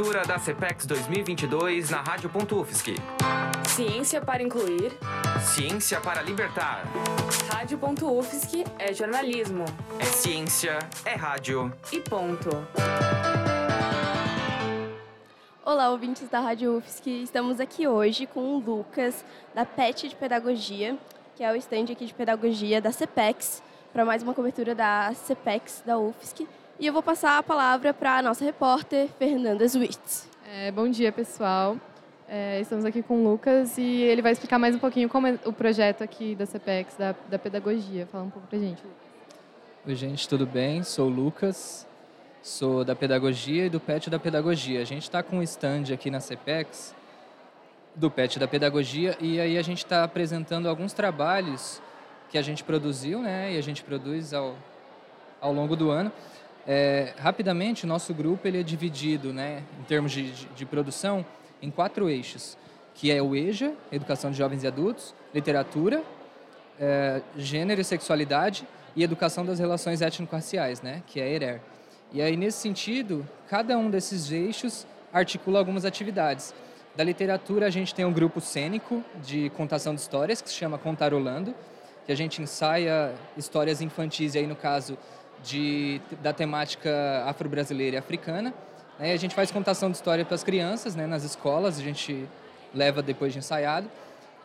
cobertura da CPEX 2022 na Rádio.UFSC. Ciência para incluir. Ciência para libertar. Rádio.UFSC é jornalismo. É ciência, é rádio. E ponto. Olá, ouvintes da Rádio UFSC. Estamos aqui hoje com o Lucas, da PET de Pedagogia, que é o estande aqui de pedagogia da CPEX, para mais uma cobertura da CPEX da UFSC. E eu vou passar a palavra para a nossa repórter, Fernanda Zwitz. É, bom dia, pessoal. É, estamos aqui com o Lucas e ele vai explicar mais um pouquinho como é o projeto aqui da CPEX, da, da pedagogia. Fala um pouco para a gente, Oi, gente, tudo bem? Sou o Lucas, sou da pedagogia e do PET da pedagogia. A gente está com um stand aqui na CPEX do PET da pedagogia e aí a gente está apresentando alguns trabalhos que a gente produziu, né? E a gente produz ao, ao longo do ano. É, rapidamente, o nosso grupo ele é dividido, né, em termos de, de, de, produção, em quatro eixos, que é o EJA, Educação de Jovens e Adultos, Literatura, é, Gênero e Sexualidade e Educação das Relações Étnico-Raciais, né, que é ERER. E aí, nesse sentido, cada um desses eixos articula algumas atividades. Da literatura, a gente tem um grupo cênico de contação de histórias, que se chama Contarolando, que a gente ensaia histórias infantis, e aí, no caso, de, da temática afro-brasileira e africana. Né? A gente faz contação de história para as crianças né? nas escolas, a gente leva depois de ensaiado.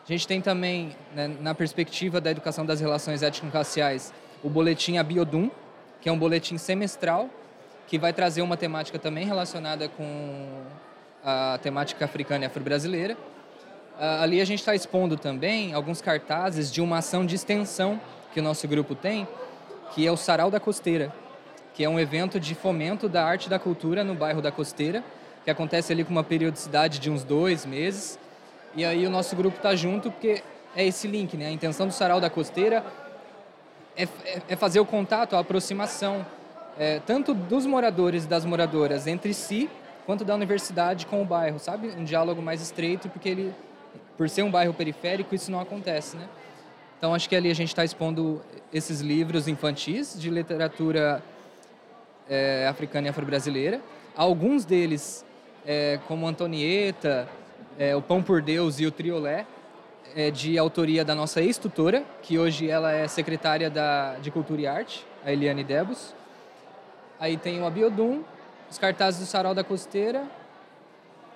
A gente tem também, né, na perspectiva da educação das relações étnico-raciais, o boletim Abiodum, que é um boletim semestral que vai trazer uma temática também relacionada com a temática africana e afro-brasileira. Uh, ali a gente está expondo também alguns cartazes de uma ação de extensão que o nosso grupo tem, que é o Sarau da Costeira, que é um evento de fomento da arte e da cultura no bairro da Costeira, que acontece ali com uma periodicidade de uns dois meses. E aí o nosso grupo está junto porque é esse link, né? A intenção do Sarau da Costeira é, é, é fazer o contato, a aproximação, é, tanto dos moradores e das moradoras entre si, quanto da universidade com o bairro, sabe? Um diálogo mais estreito, porque ele, por ser um bairro periférico, isso não acontece, né? Então, acho que ali a gente está expondo esses livros infantis de literatura é, africana e afro-brasileira. Alguns deles, é, como Antonieta, é, O Pão por Deus e o Triolé, é de autoria da nossa ex-tutora, que hoje ela é secretária da, de Cultura e Arte, a Eliane Debus. Aí tem o Abiodum, os cartazes do Sarau da Costeira.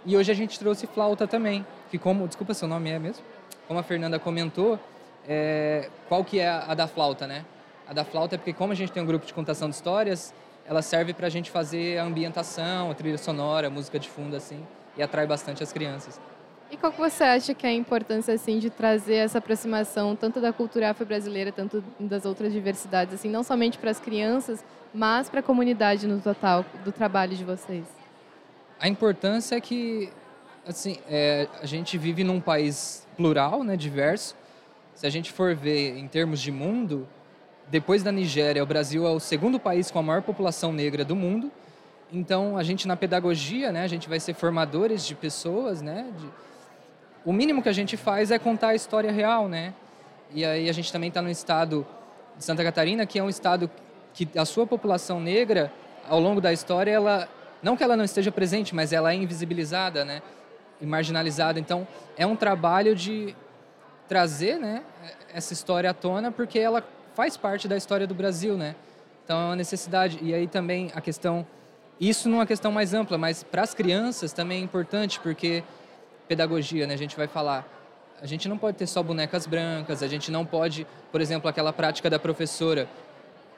E hoje a gente trouxe flauta também, que como... Desculpa, seu nome é mesmo? Como a Fernanda comentou, é, qual que é a, da flauta, né? A da flauta é porque como a gente tem um grupo de contação de histórias, ela serve para a gente fazer a ambientação, a trilha sonora, a música de fundo, assim, e atrai bastante as crianças. E qual que você acha que é a importância, assim, de trazer essa aproximação, tanto da cultura afro-brasileira, tanto das outras diversidades, assim, não somente para as crianças, mas para a comunidade no total do trabalho de vocês? A importância é que, assim, é, a gente vive num país plural, né, diverso, se a gente for ver em termos de mundo, depois da Nigéria, o Brasil é o segundo país com a maior população negra do mundo. Então, a gente na pedagogia, né, a gente vai ser formadores de pessoas, né? De... O mínimo que a gente faz é contar a história real, né? E aí a gente também está no estado de Santa Catarina, que é um estado que a sua população negra, ao longo da história, ela não que ela não esteja presente, mas ela é invisibilizada, né? E marginalizada. Então, é um trabalho de trazer né, essa história à tona, porque ela faz parte da história do Brasil, né? Então é uma necessidade. E aí também a questão, isso numa questão mais ampla, mas para as crianças também é importante, porque pedagogia, né? A gente vai falar, a gente não pode ter só bonecas brancas, a gente não pode, por exemplo, aquela prática da professora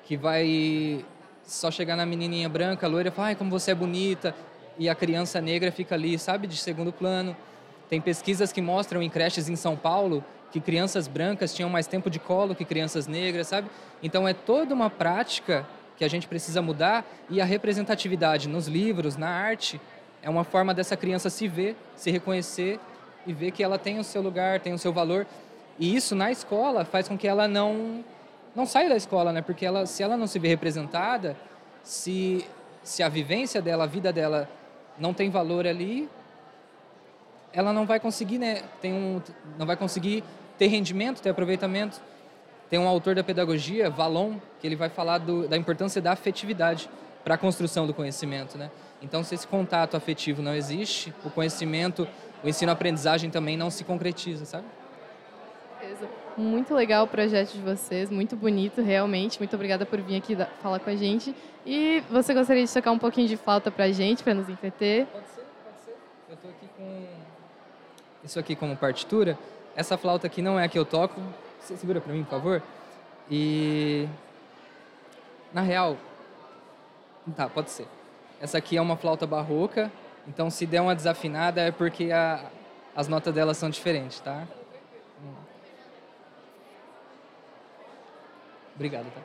que vai só chegar na menininha branca, loira, e falar, como você é bonita, e a criança negra fica ali, sabe, de segundo plano. Tem pesquisas que mostram em creches em São Paulo que crianças brancas tinham mais tempo de colo que crianças negras, sabe? Então é toda uma prática que a gente precisa mudar e a representatividade nos livros, na arte, é uma forma dessa criança se ver, se reconhecer e ver que ela tem o seu lugar, tem o seu valor. E isso na escola faz com que ela não não saia da escola, né? Porque ela, se ela não se vê representada, se se a vivência dela, a vida dela não tem valor ali, ela não vai conseguir, né? Tem um, não vai conseguir ter rendimento, ter aproveitamento. Tem um autor da pedagogia, Valon, que ele vai falar do, da importância da afetividade. para a construção do conhecimento, né? Então, se esse contato afetivo não existe, o conhecimento, o ensino-aprendizagem também não se concretiza, sabe? Muito legal o projeto de vocês, muito bonito, realmente. Muito obrigada por vir aqui falar com a gente. E você gostaria de tocar um pouquinho de flauta para a gente, para nos entreter? Pode ser, pode ser. Eu estou aqui com isso aqui como partitura. Essa flauta aqui não é a que eu toco. Você segura para mim, por favor? E na real, tá, pode ser. Essa aqui é uma flauta barroca, então se der uma desafinada é porque a, as notas dela são diferentes, tá? Obrigado, tá?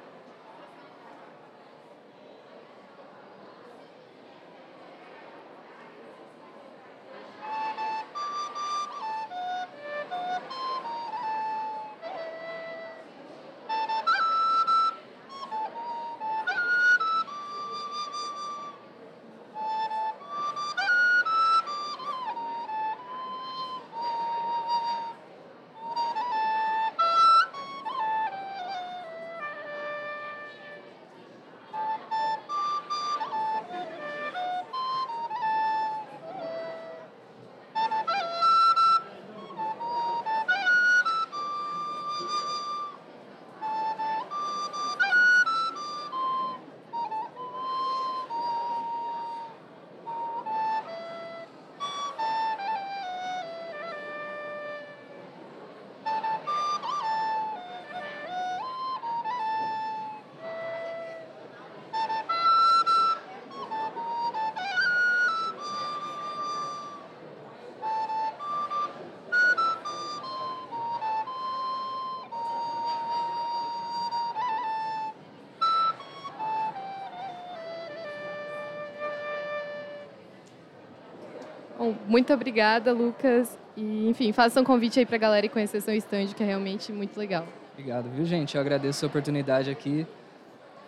Bom, muito obrigada, Lucas. E, enfim, faça um convite aí para a galera e conhecer seu stand, que é realmente muito legal. Obrigado, viu, gente? Eu agradeço a oportunidade aqui.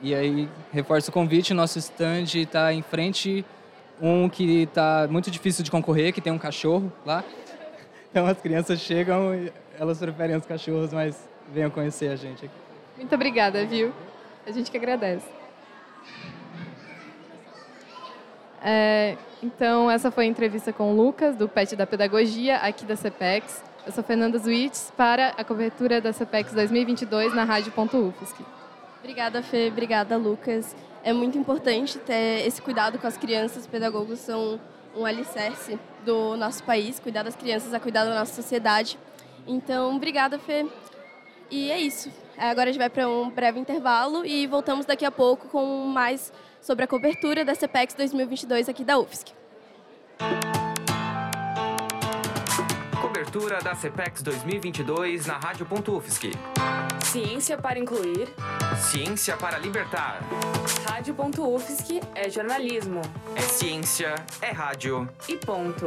E aí, reforço o convite, nosso stand está em frente, um que está muito difícil de concorrer, que tem um cachorro lá. Então as crianças chegam e elas preferem os cachorros, mas venham conhecer a gente aqui. Muito obrigada, viu? A gente que agradece. É, então, essa foi a entrevista com o Lucas, do PET da Pedagogia, aqui da CPEX. Eu sou Fernanda Zuitz, para a cobertura da CPEX 2022 na Rádio.UFSC. Obrigada, Fê. Obrigada, Lucas. É muito importante ter esse cuidado com as crianças. Os pedagogos são um alicerce do nosso país. Cuidar das crianças é cuidar da nossa sociedade. Então, obrigada, Fê. E é isso. Agora a gente vai para um breve intervalo e voltamos daqui a pouco com mais sobre a cobertura da CPEX 2022 aqui da UFSC. Cobertura da CPEX 2022 na Rádio.UFSC. Ciência para incluir. Ciência para libertar. Rádio.UFSC é jornalismo. É ciência, é rádio. E ponto.